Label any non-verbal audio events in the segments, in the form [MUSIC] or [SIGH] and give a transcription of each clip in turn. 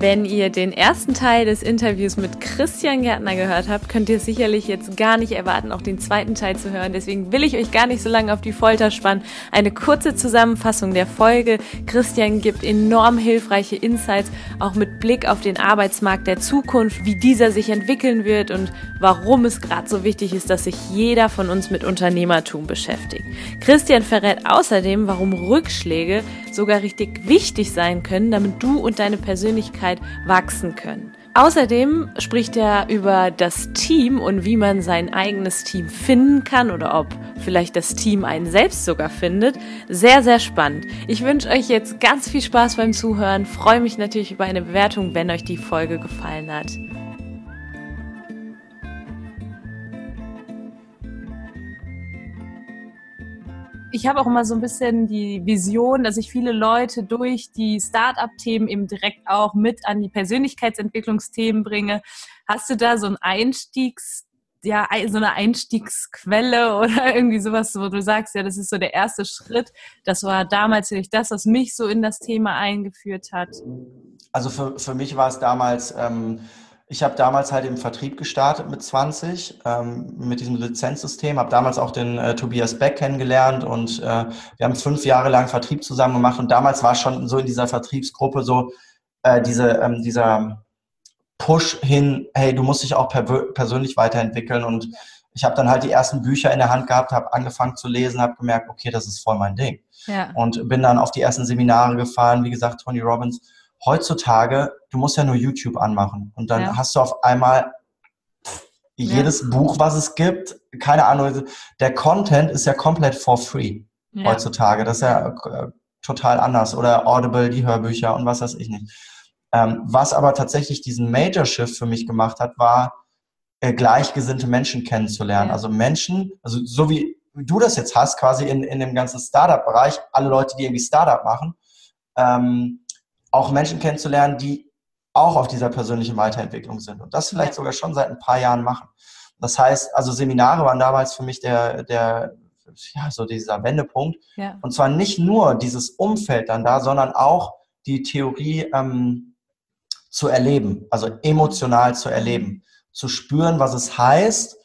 Wenn ihr den ersten Teil des Interviews mit Christian Gärtner gehört habt, könnt ihr sicherlich jetzt gar nicht erwarten, auch den zweiten Teil zu hören. Deswegen will ich euch gar nicht so lange auf die Folter spannen. Eine kurze Zusammenfassung der Folge. Christian gibt enorm hilfreiche Insights, auch mit Blick auf den Arbeitsmarkt der Zukunft, wie dieser sich entwickeln wird und warum es gerade so wichtig ist, dass sich jeder von uns mit Unternehmertum beschäftigt. Christian verrät außerdem, warum Rückschläge sogar richtig wichtig sein können, damit du und deine Persönlichkeit wachsen können. Außerdem spricht er über das Team und wie man sein eigenes Team finden kann oder ob vielleicht das Team einen selbst sogar findet. Sehr, sehr spannend. Ich wünsche euch jetzt ganz viel Spaß beim Zuhören. Freue mich natürlich über eine Bewertung, wenn euch die Folge gefallen hat. Ich habe auch immer so ein bisschen die Vision, dass ich viele Leute durch die Start-up-Themen eben direkt auch mit an die Persönlichkeitsentwicklungsthemen bringe. Hast du da so ein Einstiegs ja, so eine Einstiegsquelle [LAUGHS] oder irgendwie sowas, wo du sagst, ja, das ist so der erste Schritt. Das war damals natürlich das, was mich so in das Thema eingeführt hat. Also für, für mich war es damals ähm, ich habe damals halt im Vertrieb gestartet mit 20, ähm, mit diesem Lizenzsystem, habe damals auch den äh, Tobias Beck kennengelernt und äh, wir haben fünf Jahre lang Vertrieb zusammen gemacht und damals war schon so in dieser Vertriebsgruppe so äh, diese, ähm, dieser Push hin, hey, du musst dich auch per persönlich weiterentwickeln und ich habe dann halt die ersten Bücher in der Hand gehabt, habe angefangen zu lesen, habe gemerkt, okay, das ist voll mein Ding. Ja. Und bin dann auf die ersten Seminare gefahren, wie gesagt, Tony Robbins heutzutage, du musst ja nur YouTube anmachen und dann ja. hast du auf einmal jedes ja. Buch, was es gibt, keine Ahnung, der Content ist ja komplett for free ja. heutzutage. Das ist ja äh, total anders. Oder Audible, die Hörbücher und was weiß ich nicht. Ähm, was aber tatsächlich diesen Major Shift für mich gemacht hat, war, äh, gleichgesinnte Menschen kennenzulernen. Also Menschen, also so wie du das jetzt hast, quasi in, in dem ganzen Startup-Bereich, alle Leute, die irgendwie Startup machen, ähm, auch Menschen kennenzulernen, die auch auf dieser persönlichen Weiterentwicklung sind und das vielleicht sogar schon seit ein paar Jahren machen. Das heißt, also Seminare waren damals für mich der, der ja, so dieser Wendepunkt. Ja. Und zwar nicht nur dieses Umfeld dann da, sondern auch die Theorie ähm, zu erleben, also emotional zu erleben, zu spüren, was es heißt,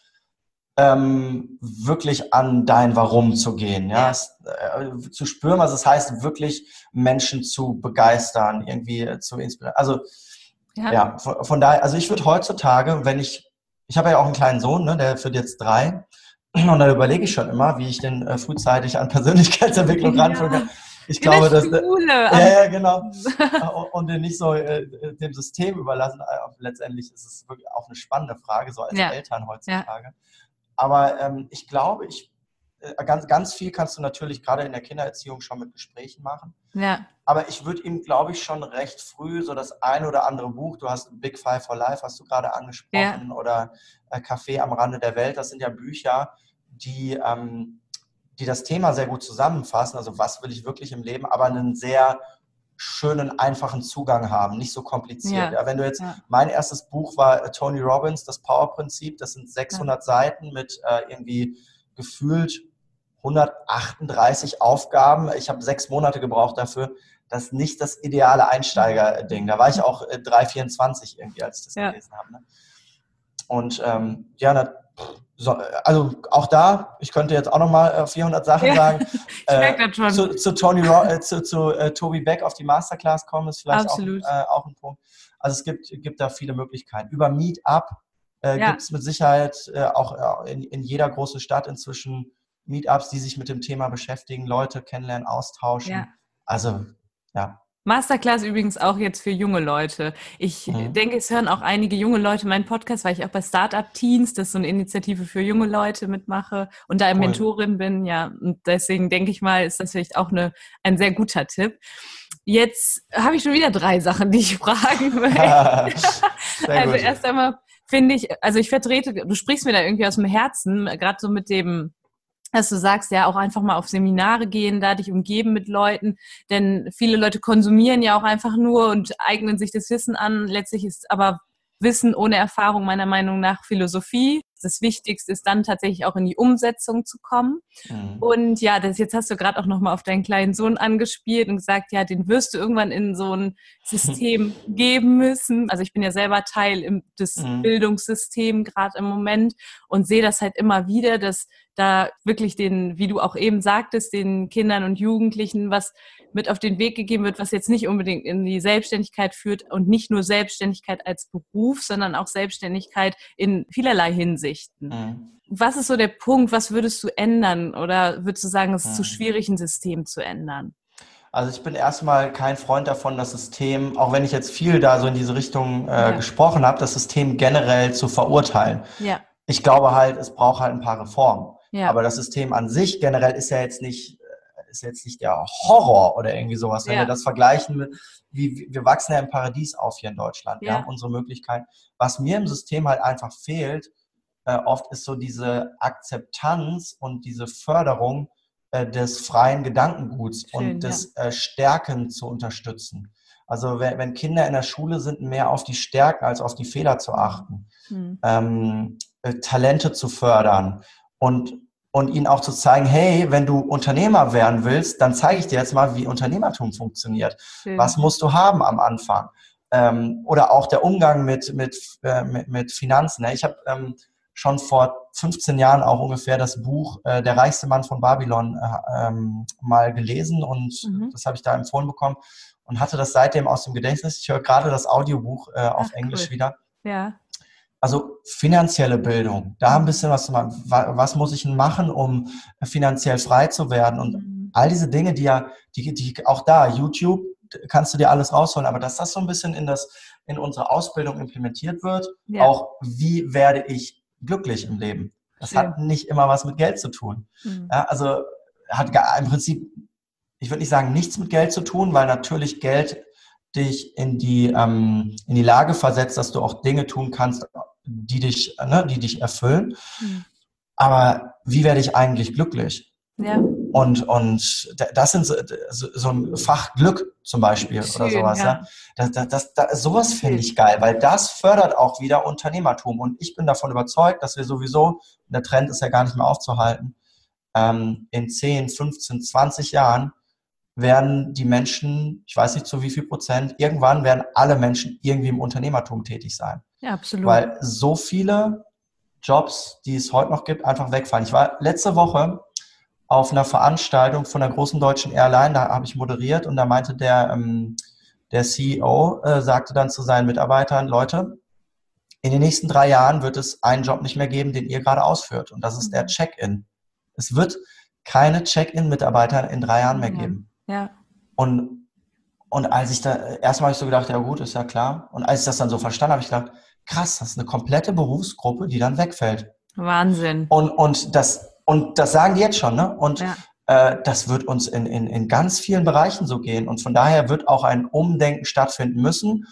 ähm, wirklich an dein Warum zu gehen, ja, es, äh, zu spüren, was es heißt, wirklich Menschen zu begeistern, irgendwie zu inspirieren. Also ja, ja von, von, daher, also ich würde heutzutage, wenn ich, ich habe ja auch einen kleinen Sohn, ne, der wird jetzt drei, und da überlege ich schon immer, wie ich den äh, frühzeitig an Persönlichkeitsentwicklung [LAUGHS] ja. ranführen kann. Ich glaube, dass Schule, ja, ja, [LAUGHS] genau. und den nicht so äh, dem System überlassen. Äh, letztendlich ist es wirklich auch eine spannende Frage, so als ja. Eltern heutzutage. Ja. Aber ähm, ich glaube, ich, äh, ganz, ganz viel kannst du natürlich gerade in der Kindererziehung schon mit Gesprächen machen. Ja. Aber ich würde ihm, glaube ich, schon recht früh so das ein oder andere Buch, du hast Big Five for Life, hast du gerade angesprochen, ja. oder äh, Café am Rande der Welt, das sind ja Bücher, die, ähm, die das Thema sehr gut zusammenfassen. Also was will ich wirklich im Leben, aber einen sehr schönen, einfachen Zugang haben, nicht so kompliziert. Ja. Ja, wenn du jetzt, ja. mein erstes Buch war äh, Tony Robbins, das Power-Prinzip, das sind 600 Seiten mit äh, irgendwie gefühlt 138 Aufgaben. Ich habe sechs Monate gebraucht dafür. Das ist nicht das ideale Einsteiger-Ding. Da war ich auch äh, 3,24 irgendwie, als ich das gelesen habe. Ne? Und ähm, ja, also auch da, ich könnte jetzt auch nochmal 400 Sachen ja, sagen. [LAUGHS] äh, zu, zu, Tony äh, zu, zu äh, Toby Beck auf die Masterclass kommen, ist vielleicht auch, äh, auch, ein Punkt. Also es gibt, gibt da viele Möglichkeiten. Über Meetup äh, ja. gibt es mit Sicherheit äh, auch in, in jeder großen Stadt inzwischen Meetups, die sich mit dem Thema beschäftigen, Leute kennenlernen, austauschen. Ja. Also ja, Masterclass übrigens auch jetzt für junge Leute. Ich mhm. denke, es hören auch einige junge Leute meinen Podcast, weil ich auch bei Startup Teens, das ist so eine Initiative für junge Leute mitmache und da cool. Mentorin bin, ja. Und deswegen denke ich mal, ist das vielleicht auch eine, ein sehr guter Tipp. Jetzt habe ich schon wieder drei Sachen, die ich [LAUGHS] fragen [LAUGHS] will. also erst einmal finde ich, also ich vertrete, du sprichst mir da irgendwie aus dem Herzen, gerade so mit dem dass du sagst, ja, auch einfach mal auf Seminare gehen, da dich umgeben mit Leuten, denn viele Leute konsumieren ja auch einfach nur und eignen sich das Wissen an. Letztlich ist aber Wissen ohne Erfahrung meiner Meinung nach Philosophie. Das Wichtigste ist dann tatsächlich auch in die Umsetzung zu kommen. Mhm. Und ja, das jetzt hast du gerade auch nochmal auf deinen kleinen Sohn angespielt und gesagt, ja, den wirst du irgendwann in so ein [LAUGHS] System geben müssen. Also ich bin ja selber Teil im, des mhm. Bildungssystems gerade im Moment und sehe das halt immer wieder, dass da wirklich den, wie du auch eben sagtest, den Kindern und Jugendlichen was mit auf den Weg gegeben wird, was jetzt nicht unbedingt in die Selbstständigkeit führt und nicht nur Selbstständigkeit als Beruf, sondern auch Selbstständigkeit in vielerlei Hinsichten. Mhm. Was ist so der Punkt? Was würdest du ändern? Oder würdest du sagen, es ist mhm. zu schwierig, ein System zu ändern? Also ich bin erstmal kein Freund davon, das System, auch wenn ich jetzt viel da so in diese Richtung äh, ja. gesprochen habe, das System generell zu verurteilen. Ja. Ich glaube halt, es braucht halt ein paar Reformen. Ja. Aber das System an sich generell ist ja jetzt nicht, äh, ist jetzt nicht der Horror oder irgendwie sowas. Wenn ja. wir das vergleichen mit, wie, wir wachsen ja im Paradies auf hier in Deutschland. Ja. Wir haben unsere Möglichkeiten. Was mir im System halt einfach fehlt, äh, oft ist so diese Akzeptanz und diese Förderung äh, des freien Gedankenguts Schön, und des ja. äh, Stärken zu unterstützen. Also wenn, wenn, Kinder in der Schule sind, mehr auf die Stärken als auf die Fehler zu achten, hm. ähm, äh, Talente zu fördern und und ihnen auch zu zeigen, hey, wenn du Unternehmer werden willst, dann zeige ich dir jetzt mal, wie Unternehmertum funktioniert. Schön. Was musst du haben am Anfang? Ähm, oder auch der Umgang mit, mit, äh, mit, mit Finanzen. Ne? Ich habe ähm, schon vor 15 Jahren auch ungefähr das Buch äh, Der reichste Mann von Babylon äh, ähm, mal gelesen und mhm. das habe ich da empfohlen bekommen und hatte das seitdem aus dem Gedächtnis. Ich höre gerade das Audiobuch äh, auf Ach, Englisch cool. wieder. Ja. Also finanzielle Bildung, da ein bisschen was zu machen. Was muss ich denn machen, um finanziell frei zu werden? Und mhm. all diese Dinge, die ja, die, die auch da, YouTube, kannst du dir alles rausholen, aber dass das so ein bisschen in das, in unsere Ausbildung implementiert wird, ja. auch wie werde ich glücklich im Leben? Das Schön. hat nicht immer was mit Geld zu tun. Mhm. Ja, also hat im Prinzip, ich würde nicht sagen, nichts mit Geld zu tun, weil natürlich Geld dich in die, ähm, in die Lage versetzt, dass du auch Dinge tun kannst, die dich, ne, die dich erfüllen. Mhm. Aber wie werde ich eigentlich glücklich? Ja. Und, und das sind so, so ein Fach Glück zum Beispiel Schön, oder sowas. Ja. ja. Das, das, das, das, sowas finde ich geil, weil das fördert auch wieder Unternehmertum. Und ich bin davon überzeugt, dass wir sowieso, der Trend ist ja gar nicht mehr aufzuhalten, ähm, in 10, 15, 20 Jahren werden die Menschen, ich weiß nicht zu wie viel Prozent, irgendwann werden alle Menschen irgendwie im Unternehmertum tätig sein. Ja, absolut. Weil so viele Jobs, die es heute noch gibt, einfach wegfallen. Ich war letzte Woche auf einer Veranstaltung von einer großen deutschen Airline, da habe ich moderiert und da meinte der, ähm, der CEO, äh, sagte dann zu seinen Mitarbeitern, Leute, in den nächsten drei Jahren wird es einen Job nicht mehr geben, den ihr gerade ausführt und das ist der mhm. Check-in. Es wird keine Check-in-Mitarbeiter in drei Jahren mehr geben. Ja. Und, und als ich da, erstmal habe ich so gedacht, ja gut, ist ja klar. Und als ich das dann so verstanden habe, habe ich gedacht, krass, das ist eine komplette Berufsgruppe, die dann wegfällt. Wahnsinn. Und, und, das, und das sagen die jetzt schon, ne? Und ja. äh, das wird uns in, in, in ganz vielen Bereichen so gehen. Und von daher wird auch ein Umdenken stattfinden müssen.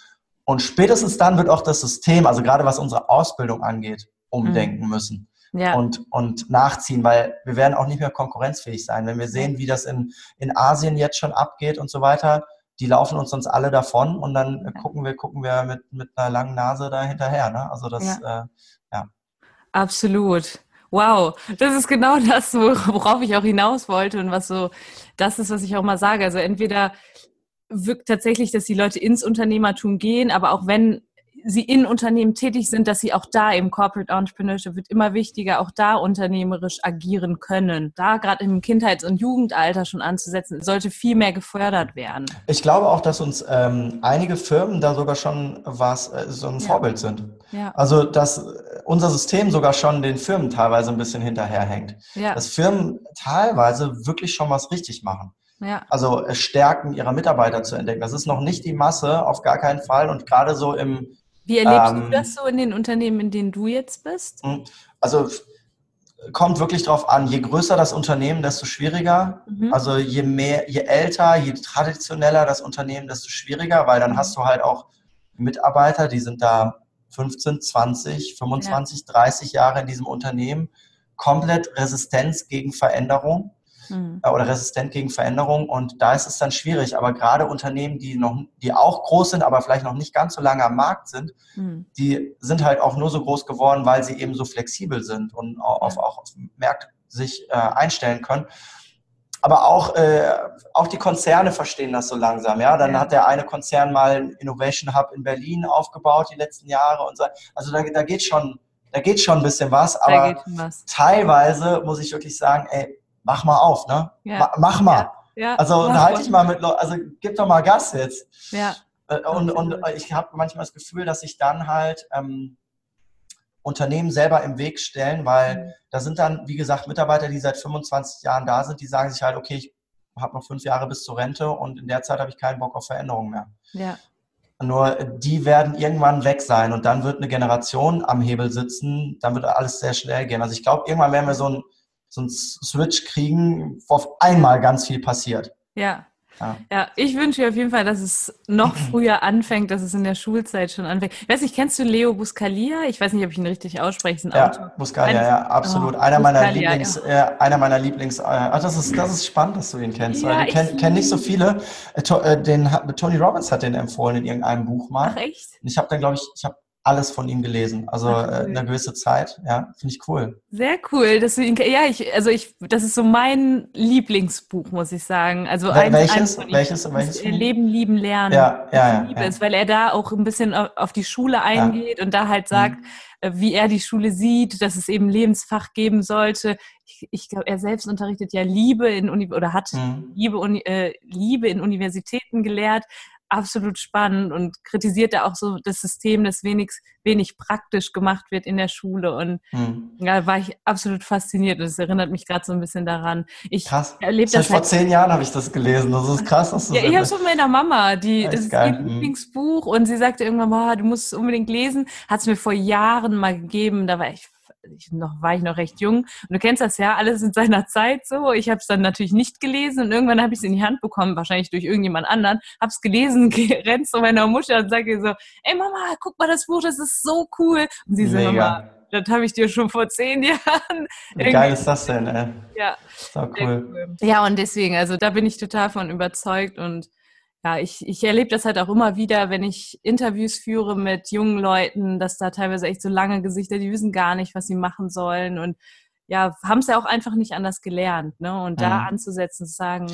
Und spätestens dann wird auch das System, also gerade was unsere Ausbildung angeht, umdenken mhm. müssen ja. und, und nachziehen, weil wir werden auch nicht mehr konkurrenzfähig sein. Wenn wir sehen, wie das in, in Asien jetzt schon abgeht und so weiter, die laufen uns sonst alle davon und dann ja. gucken wir, gucken wir mit, mit einer langen Nase da hinterher. Ne? Also das, ja. Äh, ja. Absolut. Wow, das ist genau [LAUGHS] das, worauf ich auch hinaus wollte und was so, das ist, was ich auch mal sage. Also entweder wirkt tatsächlich, dass die Leute ins Unternehmertum gehen, aber auch wenn sie in Unternehmen tätig sind, dass sie auch da im Corporate Entrepreneurship wird immer wichtiger, auch da unternehmerisch agieren können. Da gerade im Kindheits- und Jugendalter schon anzusetzen, sollte viel mehr gefördert werden. Ich glaube auch, dass uns ähm, einige Firmen da sogar schon was äh, so ein ja. Vorbild sind. Ja. Also dass unser System sogar schon den Firmen teilweise ein bisschen hinterherhängt. Ja. Dass Firmen teilweise wirklich schon was richtig machen. Ja. Also äh, Stärken ihrer Mitarbeiter zu entdecken. Das ist noch nicht die Masse, auf gar keinen Fall. Und gerade so im wie erlebst ähm, du das so in den Unternehmen, in denen du jetzt bist? Hm, also kommt wirklich drauf an. Je größer das Unternehmen, desto schwieriger. Mhm. Also je mehr, je älter, je traditioneller das Unternehmen, desto schwieriger, weil dann hast du halt auch Mitarbeiter, die sind da 15, 20, 25, ja. 30 Jahre in diesem Unternehmen, komplett Resistenz gegen Veränderung mhm. oder resistent gegen Veränderung und da ist es dann schwierig. Aber gerade Unternehmen, die noch, die auch groß sind, aber vielleicht noch nicht ganz so lange am Markt sind, mhm. die sind halt auch nur so groß geworden, weil sie eben so flexibel sind und auf, auch auf Märkte sich äh, einstellen können. Aber auch, äh, auch die Konzerne verstehen das so langsam. Ja, dann ja. hat der eine Konzern mal einen Innovation Hub in Berlin aufgebaut die letzten Jahre und so. Also da, da geht schon, da geht schon ein bisschen was. Aber was. teilweise muss ich wirklich sagen, ey, mach mal auf, ne? Ja. Mach mal. Ja. Also halte ich mal mit, also gib doch mal Gas jetzt. Ja. Äh, und, und ich habe manchmal das Gefühl, dass sich dann halt ähm, Unternehmen selber im Weg stellen, weil mhm. da sind dann, wie gesagt, Mitarbeiter, die seit 25 Jahren da sind, die sagen sich halt, okay, ich habe noch fünf Jahre bis zur Rente und in der Zeit habe ich keinen Bock auf Veränderungen mehr. Ja. Nur die werden irgendwann weg sein und dann wird eine Generation am Hebel sitzen, dann wird alles sehr schnell gehen. Also ich glaube, irgendwann werden wir so ein so einen Switch kriegen, wo auf einmal ganz viel passiert. Ja. Ja. ja, ich wünsche dir auf jeden Fall, dass es noch [CLEARS THROAT] früher anfängt, dass es in der Schulzeit schon anfängt. Ich weiß nicht, kennst du Leo Buscalia? Ich weiß nicht, ob ich ihn richtig ausspreche. ja, Autor. Buscalia, ja, absolut. Oh, einer, meiner Lieblings, ja. äh, einer meiner Lieblings, äh, ach, das ist, das ist spannend, dass du ihn kennst. Ja, ich kenne kenn nicht so viele. Äh, äh, den, Tony Robbins hat den empfohlen in irgendeinem Buch mal. Ach echt? Und ich habe dann, glaube ich, ich habe alles von ihm gelesen. Also äh, eine gewisse Zeit, ja, finde ich cool. Sehr cool, dass du ihn, ja, ich, also ich, das ist so mein Lieblingsbuch, muss ich sagen. Also ein, welches, ein welches, welches? Leben, lieben, lernen. Ja, ja, ja. Liebe ja. Ist, weil er da auch ein bisschen auf die Schule eingeht ja. und da halt sagt, mhm. Äh, wie er die Schule sieht, dass es eben Lebensfach geben sollte. Ich, ich glaube, er selbst unterrichtet ja Liebe in Uni oder hat mhm. Liebe, äh, Liebe in Universitäten gelehrt absolut spannend und kritisiert da auch so das System, das wenig, wenig praktisch gemacht wird in der Schule. Und hm. da war ich absolut fasziniert. Und das erinnert mich gerade so ein bisschen daran. Ich krass. erlebe das. Vor halt zehn Jahren habe ich das gelesen. Das ist krass. Dass du ja, ich habe es von meiner Mama. Die, das ist geil. ihr hm. Lieblingsbuch. Und sie sagte irgendwann, boah, du musst es unbedingt lesen. Hat es mir vor Jahren mal gegeben. Da war ich ich noch, war ich noch recht jung. Und du kennst das ja, alles in seiner Zeit so. Ich habe es dann natürlich nicht gelesen und irgendwann habe ich es in die Hand bekommen, wahrscheinlich durch irgendjemand anderen. Habe es gelesen, [LAUGHS] rennt zu meiner Mutter und sage ihr so, ey Mama, guck mal das Buch, das ist so cool. Und sie so, Mama, das habe ich dir schon vor zehn [LAUGHS] Jahren. Wie geil ist das denn, ey? Ja. So cool. Ja, und deswegen, also da bin ich total von überzeugt und ja, ich, ich erlebe das halt auch immer wieder, wenn ich Interviews führe mit jungen Leuten, dass da teilweise echt so lange Gesichter, die wissen gar nicht, was sie machen sollen und ja, haben es ja auch einfach nicht anders gelernt, ne? Und da mhm. anzusetzen, zu sagen,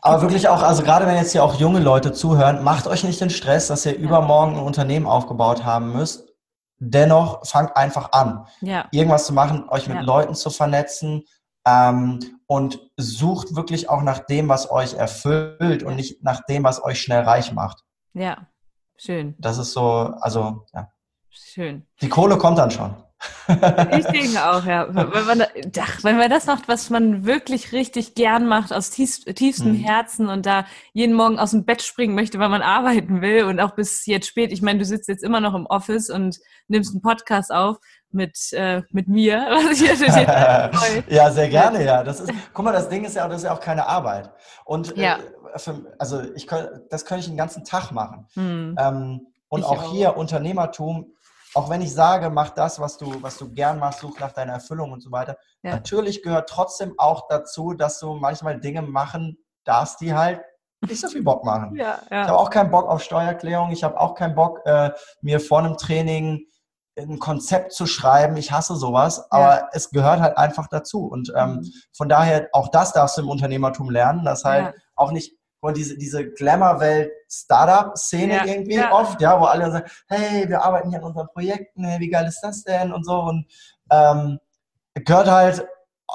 aber wirklich auch, also gerade wenn jetzt hier auch junge Leute zuhören, macht euch nicht den Stress, dass ihr ja. übermorgen ein Unternehmen aufgebaut haben müsst. Dennoch fangt einfach an, ja. irgendwas zu machen, euch mit ja. Leuten zu vernetzen, ähm, und sucht wirklich auch nach dem, was euch erfüllt und nicht nach dem, was euch schnell reich macht. Ja, schön. Das ist so, also ja. Schön. Die Kohle kommt dann schon. Ich denke auch, ja. Wenn man, ach, wenn man das macht, was man wirklich richtig gern macht, aus tief, tiefstem mhm. Herzen und da jeden Morgen aus dem Bett springen möchte, weil man arbeiten will und auch bis jetzt spät. Ich meine, du sitzt jetzt immer noch im Office und nimmst einen Podcast auf mit, äh, mit mir. [LAUGHS] Was ich [LAUGHS] ja, sehr gerne, ja. Das ist, guck mal, das Ding ist ja, das ist ja auch keine Arbeit. Und äh, ja. äh, für, also ich das könnte ich den ganzen Tag machen. Mhm. Ähm, und auch, auch hier Unternehmertum auch wenn ich sage, mach das, was du, was du gern machst, such nach deiner Erfüllung und so weiter. Ja. Natürlich gehört trotzdem auch dazu, dass du manchmal Dinge machen darfst, die halt nicht so viel Bock machen. Ja, ja. Ich habe auch keinen Bock auf Steuererklärung. Ich habe auch keinen Bock, äh, mir vor einem Training ein Konzept zu schreiben. Ich hasse sowas, aber es gehört halt einfach dazu. Und ähm, mhm. von daher, auch das darfst du im Unternehmertum lernen, dass halt auch nicht und diese, diese Glamour-Welt Startup-Szene ja, irgendwie ja. oft, ja, wo alle sagen, hey, wir arbeiten hier an unseren Projekten, hey, wie geil ist das denn und so und ähm, gehört halt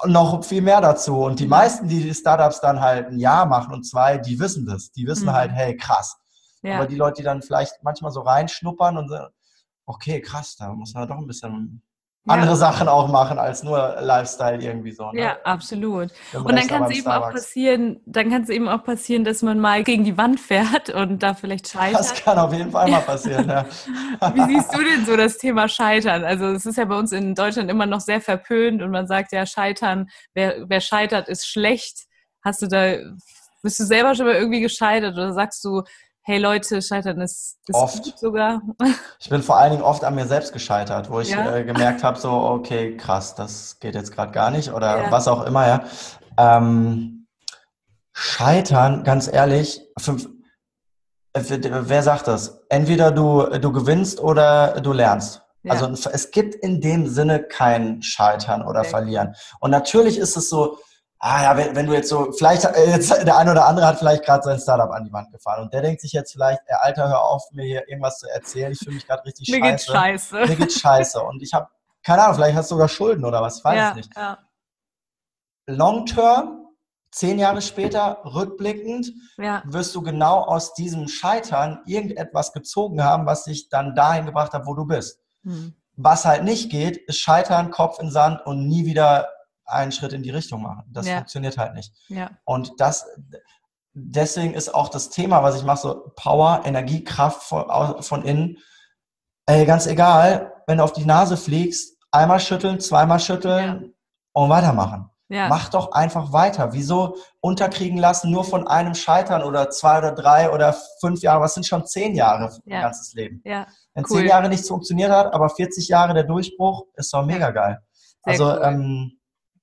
noch viel mehr dazu und die mhm. meisten, die die Startups dann halt ein Jahr machen und zwei, die wissen das, die wissen mhm. halt, hey, krass. Ja. Aber die Leute, die dann vielleicht manchmal so reinschnuppern und sagen, okay, krass, da muss man doch ein bisschen andere Sachen auch machen als nur Lifestyle irgendwie so. Ne? Ja, absolut. Und dann kann es eben auch passieren, dann kann es eben auch passieren, dass man mal gegen die Wand fährt und da vielleicht scheitert. Das kann auf jeden Fall mal passieren, ja. [LAUGHS] Wie siehst du denn so das Thema Scheitern? Also es ist ja bei uns in Deutschland immer noch sehr verpönt und man sagt ja, Scheitern, wer, wer scheitert, ist schlecht. Hast du da, bist du selber schon mal irgendwie gescheitert oder sagst du, hey Leute, scheitern ist, ist oft. gut sogar. [LAUGHS] Ich bin vor allen Dingen oft an mir selbst gescheitert, wo ich ja? äh, gemerkt habe, so, okay, krass, das geht jetzt gerade gar nicht oder ja. was auch immer, ja. Ähm, scheitern, ganz ehrlich, fünf, äh, wer sagt das? Entweder du, du gewinnst oder du lernst. Ja. Also es gibt in dem Sinne kein Scheitern oder okay. Verlieren. Und natürlich ist es so, ah ja, wenn, wenn du jetzt so, vielleicht äh, jetzt der eine oder andere hat vielleicht gerade sein Startup an die Wand gefahren und der denkt sich jetzt vielleicht, ey, Alter, hör auf, mir hier irgendwas zu erzählen, ich fühle mich gerade richtig mir scheiße. Mir geht's scheiße. Mir geht's scheiße und ich habe, keine Ahnung, vielleicht hast du sogar Schulden oder was, ich weiß ja, es nicht. Ja. Long term, zehn Jahre später, rückblickend, ja. wirst du genau aus diesem Scheitern irgendetwas gezogen haben, was dich dann dahin gebracht hat, wo du bist. Hm. Was halt nicht geht, ist Scheitern, Kopf in Sand und nie wieder einen Schritt in die Richtung machen. Das ja. funktioniert halt nicht. Ja. Und das, deswegen ist auch das Thema, was ich mache, so Power, Energie, Kraft von, von innen. Ey, ganz egal, wenn du auf die Nase fliegst, einmal schütteln, zweimal schütteln ja. und weitermachen. Ja. Mach doch einfach weiter. Wieso unterkriegen lassen nur von einem Scheitern oder zwei oder drei oder fünf Jahre? Was sind schon zehn Jahre für ja. ganzes Leben? Ja. Wenn cool. zehn Jahre nichts funktioniert hat, aber 40 Jahre der Durchbruch, ist doch mega geil. Sehr also cool. ähm,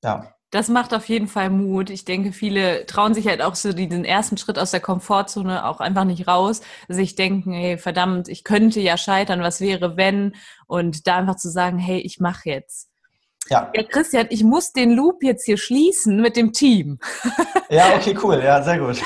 ja. Das macht auf jeden Fall Mut. Ich denke, viele trauen sich halt auch so diesen ersten Schritt aus der Komfortzone auch einfach nicht raus, sich denken, hey, verdammt, ich könnte ja scheitern, was wäre, wenn? Und da einfach zu sagen, hey, ich mache jetzt. Ja. ja, Christian, ich muss den Loop jetzt hier schließen mit dem Team. Ja, okay, cool. Ja, sehr gut.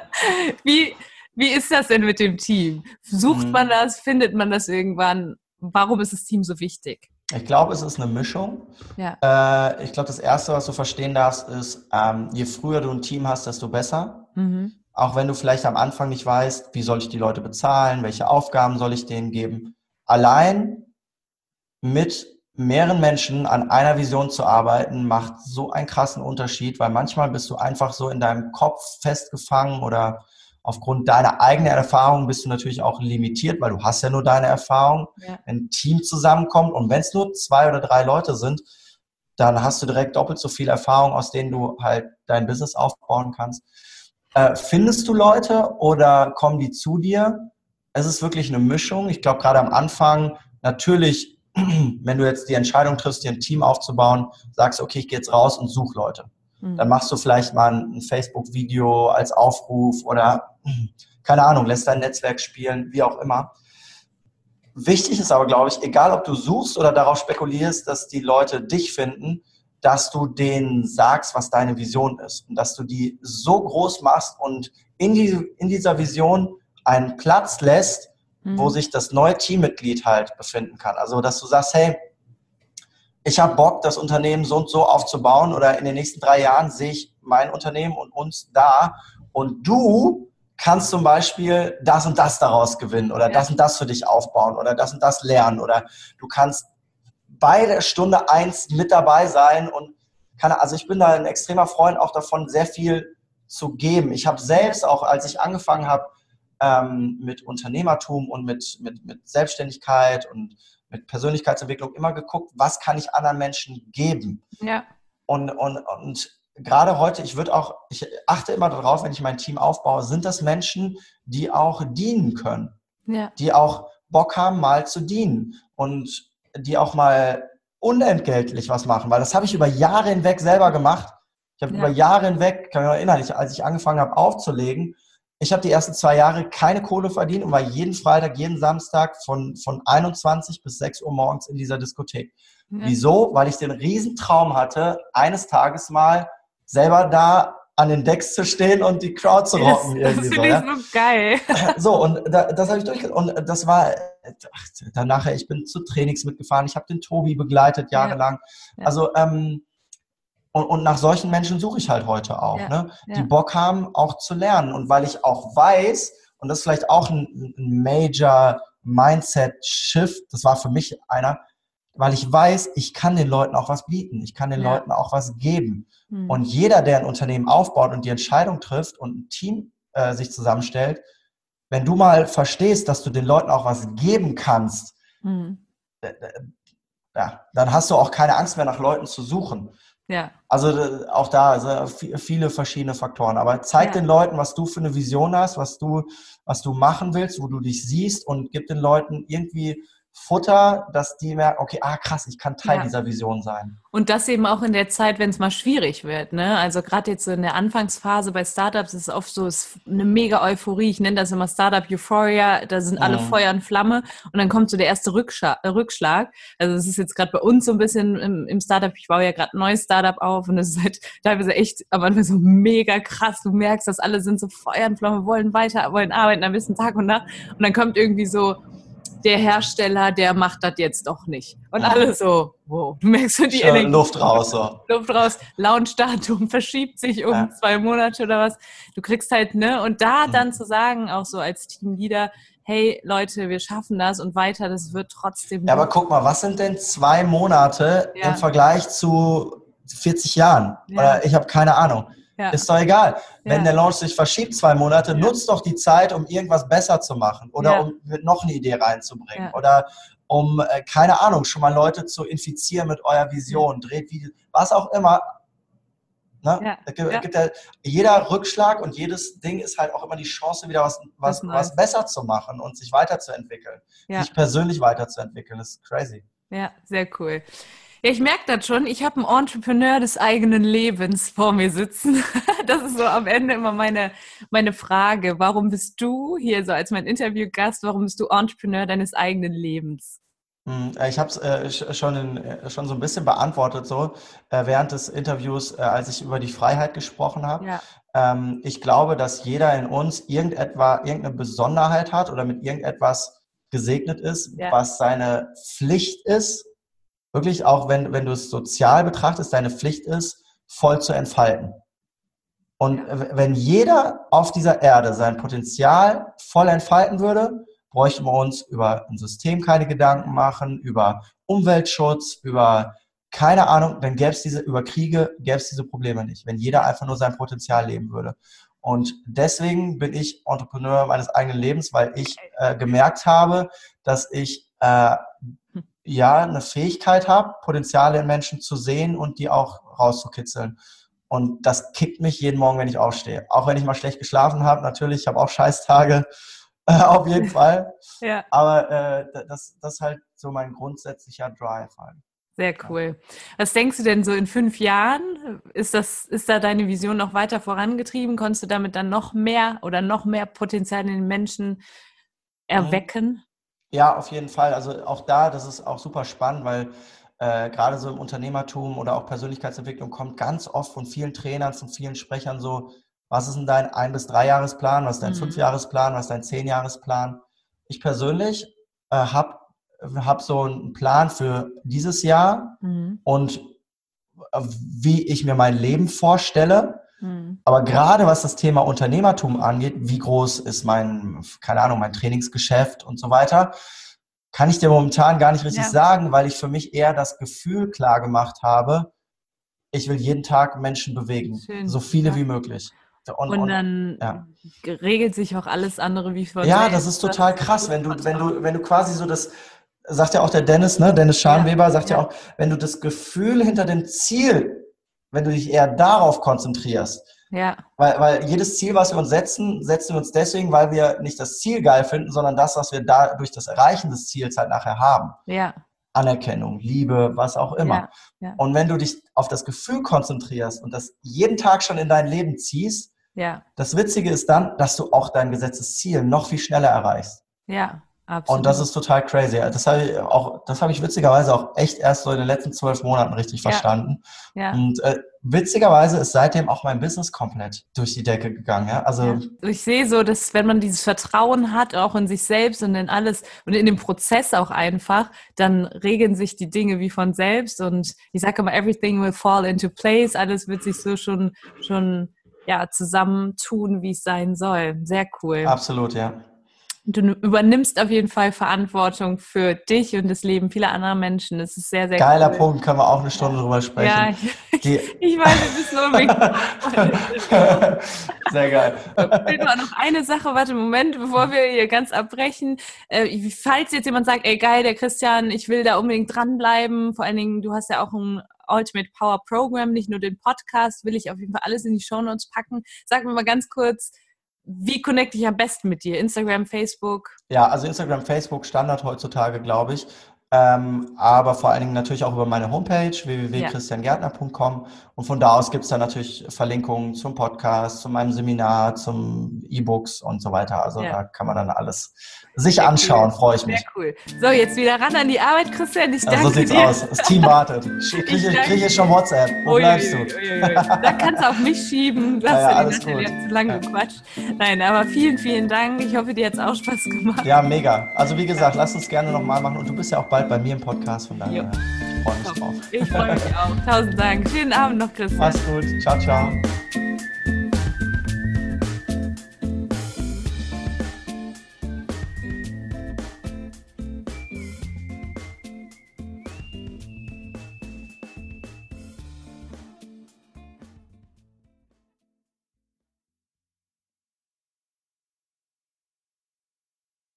[LAUGHS] wie, wie ist das denn mit dem Team? Sucht mhm. man das? Findet man das irgendwann? Warum ist das Team so wichtig? Ich glaube, es ist eine Mischung. Ja. Äh, ich glaube, das Erste, was du verstehen darfst, ist, ähm, je früher du ein Team hast, desto besser. Mhm. Auch wenn du vielleicht am Anfang nicht weißt, wie soll ich die Leute bezahlen, welche Aufgaben soll ich denen geben. Allein mit mehreren Menschen an einer Vision zu arbeiten, macht so einen krassen Unterschied, weil manchmal bist du einfach so in deinem Kopf festgefangen oder aufgrund deiner eigenen Erfahrung bist du natürlich auch limitiert, weil du hast ja nur deine Erfahrung. Ja. Wenn ein Team zusammenkommt und wenn es nur zwei oder drei Leute sind, dann hast du direkt doppelt so viel Erfahrung, aus denen du halt dein Business aufbauen kannst. Äh, findest du Leute oder kommen die zu dir? Es ist wirklich eine Mischung. Ich glaube, gerade am Anfang, natürlich, [CLEARS THROAT] wenn du jetzt die Entscheidung triffst, dir ein Team aufzubauen, sagst, okay, ich gehe jetzt raus und suche Leute. Dann mhm. machst du vielleicht mal ein Facebook-Video als Aufruf oder [CLEARS THROAT] keine Ahnung, lässt dein Netzwerk spielen, wie auch immer. Wichtig ist aber, glaube ich, egal ob du suchst oder darauf spekulierst, dass die Leute dich finden, dass du denen sagst, was deine Vision ist und dass du die so groß machst und in, die, in dieser Vision einen Platz lässt, mhm. wo sich das neue Teammitglied halt befinden kann. Also, dass du sagst, hey, ich habe Bock, das Unternehmen so und so aufzubauen oder in den nächsten drei Jahren sehe ich mein Unternehmen und uns da und du kannst zum Beispiel das und das daraus gewinnen oder ja. das und das für dich aufbauen oder das und das lernen oder du kannst bei der Stunde eins mit dabei sein und kann, also ich bin da ein extremer Freund auch davon, sehr viel zu geben. Ich habe selbst auch, als ich angefangen habe ähm, mit Unternehmertum und mit, mit, mit Selbstständigkeit und mit Persönlichkeitsentwicklung immer geguckt, was kann ich anderen Menschen geben. Ja. Und, und, und gerade heute, ich würde auch, ich achte immer darauf, wenn ich mein Team aufbaue, sind das Menschen, die auch dienen können. Ja. Die auch Bock haben, mal zu dienen und die auch mal unentgeltlich was machen, weil das habe ich über Jahre hinweg selber gemacht. Ich habe ja. über Jahre hinweg, kann mich noch erinnern, als ich angefangen habe aufzulegen, ich habe die ersten zwei Jahre keine Kohle verdient und war jeden Freitag, jeden Samstag von, von 21 bis 6 Uhr morgens in dieser Diskothek. Ja. Wieso? Weil ich den Riesentraum hatte, eines Tages mal selber da an den Decks zu stehen und die Crowd zu rocken. Das, das finde so, ich so geil. [LAUGHS] So, und da, das habe ich durchgezogen. Und das war ach, danach, ich bin zu Trainings mitgefahren, ich habe den Tobi begleitet jahrelang. Ja. Ja. Also ähm, und, und nach solchen Menschen suche ich halt heute auch, ja, ne? die ja. Bock haben, auch zu lernen. Und weil ich auch weiß, und das ist vielleicht auch ein, ein Major Mindset-Shift, das war für mich einer, weil ich weiß, ich kann den Leuten auch was bieten, ich kann den ja. Leuten auch was geben. Mhm. Und jeder, der ein Unternehmen aufbaut und die Entscheidung trifft und ein Team äh, sich zusammenstellt, wenn du mal verstehst, dass du den Leuten auch was geben kannst, mhm. ja, dann hast du auch keine Angst mehr nach Leuten zu suchen. Ja. Also auch da also viele verschiedene Faktoren. Aber zeig ja. den Leuten, was du für eine Vision hast, was du, was du machen willst, wo du dich siehst und gib den Leuten irgendwie Futter, dass die merken, okay, ah krass, ich kann Teil ja. dieser Vision sein. Und das eben auch in der Zeit, wenn es mal schwierig wird. Ne? Also gerade jetzt so in der Anfangsphase bei Startups ist es oft so ist eine mega Euphorie. Ich nenne das immer Startup Euphoria. Da sind alle mhm. Feuer und Flamme und dann kommt so der erste Rückschlag. Äh, Rückschlag. Also es ist jetzt gerade bei uns so ein bisschen im, im Startup. Ich baue ja gerade ein neues Startup auf und es ist halt [LAUGHS] teilweise echt am Anfang so mega krass. Du merkst, dass alle sind so Feuer und Flamme, wollen weiter, wollen arbeiten am besten Tag und Nacht. Und dann kommt irgendwie so der Hersteller, der macht das jetzt doch nicht. Und alle so, wow, du merkst so die Energie. Luft raus. So. Luft raus, Launchdatum [LAUGHS] verschiebt sich um ja. zwei Monate oder was. Du kriegst halt, ne, und da mhm. dann zu sagen, auch so als Teamleader, hey Leute, wir schaffen das und weiter, das wird trotzdem. Ja, aber guck mal, was sind denn zwei Monate ja. im Vergleich zu 40 Jahren? Ja. Oder ich habe keine Ahnung. Ja. Ist doch egal. Wenn der Launch sich verschiebt zwei Monate, nutzt doch die Zeit, um irgendwas besser zu machen oder um noch eine Idee reinzubringen oder um, äh, keine Ahnung, schon mal Leute zu infizieren mit eurer Vision, dreht Videos, was auch immer. Ne? Ja, gibt ja, jeder Rückschlag und jedes Ding ist halt auch immer die Chance, wieder was, was, was besser zu machen und sich weiterzuentwickeln. Sich persönlich weiterzuentwickeln. Das ist crazy. Ja, sehr cool. Ja, ich merke das schon. Ich habe einen Entrepreneur des eigenen Lebens vor mir sitzen. [LAUGHS] Das ist so am Ende immer meine, meine Frage. Warum bist du hier so als mein Interviewgast? Warum bist du Entrepreneur deines eigenen Lebens? Hm, ich habe es äh, schon, äh, schon so ein bisschen beantwortet, so äh, während des Interviews, äh, als ich über die Freiheit gesprochen habe. Ja. Ähm, ich glaube, dass jeder in uns irgendetwa, irgendeine Besonderheit hat oder mit irgendetwas gesegnet ist, ja. was seine Pflicht ist wirklich auch, wenn, wenn du es sozial betrachtest, deine Pflicht ist, voll zu entfalten. Und wenn jeder auf dieser Erde sein Potenzial voll entfalten würde, bräuchten wir uns über ein System keine Gedanken machen, über Umweltschutz, über keine Ahnung, dann gäbe es diese, über Kriege gäbe es diese Probleme nicht, wenn jeder einfach nur sein Potenzial leben würde. Und deswegen bin ich Entrepreneur meines eigenen Lebens, weil ich äh, gemerkt habe, dass ich äh, ja eine Fähigkeit habe, Potenziale in Menschen zu sehen und die auch rauszukitzeln. Und das kickt mich jeden Morgen, wenn ich aufstehe. Auch wenn ich mal schlecht geschlafen habe, natürlich, ich habe auch Scheißtage, äh, [LAUGHS] auf jeden [LAUGHS] Fall. ja. Aber äh, das, das ist halt so mein grundsätzlicher Drive halt. Sehr cool. Was denkst du denn so in fünf Jahren? Ist das, ist da deine Vision noch weiter vorangetrieben? Konntest du damit dann noch mehr oder noch mehr Potenzial in den Menschen erwecken? Ja, auf jeden Fall. Also auch da, das ist auch super spannend, weil äh, gerade so im Unternehmertum oder auch Persönlichkeitsentwicklung kommt ganz oft von vielen Trainern, von vielen Sprechern so, was ist denn dein Ein- bis Drei-Jahresplan, was ist dein mhm. Fünfjahresplan, was ist dein Zehn-Jahresplan? Ich persönlich äh, habe hab so einen Plan für dieses Jahr mhm. und äh, wie ich mir mein Leben vorstelle. Hm. Aber gerade was das Thema Unternehmertum angeht, wie groß ist mein, keine Ahnung, mein Trainingsgeschäft und so weiter, kann ich dir momentan gar nicht richtig ja. sagen, weil ich für mich eher das Gefühl klar gemacht habe, ich will jeden Tag Menschen bewegen, Schön. so viele ja. wie möglich. Und, und dann ja. regelt sich auch alles andere wie von Ja, das ist total krass, wenn du, wenn du, wenn du quasi so das, sagt ja auch der Dennis, ne, Dennis Scharnweber sagt ja. ja auch, wenn du das Gefühl hinter dem Ziel wenn du dich eher darauf konzentrierst. Ja. Weil, weil jedes Ziel, was wir uns setzen, setzen wir uns deswegen, weil wir nicht das Ziel geil finden, sondern das, was wir da durch das Erreichen des Ziels halt nachher haben. Ja. Anerkennung, Liebe, was auch immer. Ja, ja. Und wenn du dich auf das Gefühl konzentrierst und das jeden Tag schon in dein Leben ziehst, ja. das Witzige ist dann, dass du auch dein gesetztes Ziel noch viel schneller erreichst. Ja. Absolut. Und das ist total crazy. Das habe ich auch, das habe ich witzigerweise auch echt erst so in den letzten zwölf Monaten richtig ja. verstanden. Ja. Und äh, witzigerweise ist seitdem auch mein Business komplett durch die Decke gegangen. Ja? Also ja. ich sehe so, dass wenn man dieses Vertrauen hat, auch in sich selbst und in alles und in den Prozess auch einfach, dann regeln sich die Dinge wie von selbst. Und ich sage immer, everything will fall into place. Alles wird sich so schon schon ja zusammentun, wie es sein soll. Sehr cool. Absolut, ja. Du übernimmst auf jeden Fall Verantwortung für dich und das Leben vieler anderer Menschen. Das ist sehr, sehr Geiler cool. Punkt, können wir auch eine Stunde drüber sprechen. Ja, ich, [LAUGHS] ich weiß, es ist so [LAUGHS] sehr geil. Ich will noch eine Sache, warte, Moment, bevor wir hier ganz abbrechen. Äh, falls jetzt jemand sagt, ey geil, der Christian, ich will da unbedingt dranbleiben, vor allen Dingen, du hast ja auch ein Ultimate Power Program, nicht nur den Podcast, will ich auf jeden Fall alles in die Show Notes packen. Sag mir mal ganz kurz, wie connecte ich am besten mit dir? Instagram, Facebook? Ja, also Instagram, Facebook Standard heutzutage, glaube ich. Ähm, aber vor allen Dingen natürlich auch über meine Homepage www.christiangärtner.com und von da aus gibt es dann natürlich Verlinkungen zum Podcast, zu meinem Seminar, zum E-Books und so weiter. Also ja. da kann man dann alles sich Sehr anschauen, cool. freue ich mich. Sehr cool. So, jetzt wieder ran an die Arbeit, Christian. Ich danke ja, so sieht's dir. aus. Das Team wartet. [LAUGHS] Kriege ich, krieg ich schon WhatsApp. Wo ui, bleibst du? Ui, ui, da kannst du auf mich schieben. [LAUGHS] Hast ja, ja, alles gut. zu lange ja. gequatscht. Nein, aber vielen, vielen Dank. Ich hoffe, dir hat es auch Spaß gemacht. Ja, mega. Also wie gesagt, lass uns gerne nochmal machen. Und du bist ja auch bald bei mir im Podcast. Von daher, ich freue mich drauf. Ich freue mich auch. Tausend Dank. Schönen Abend noch, Christian. Mach's gut. Ciao, ciao.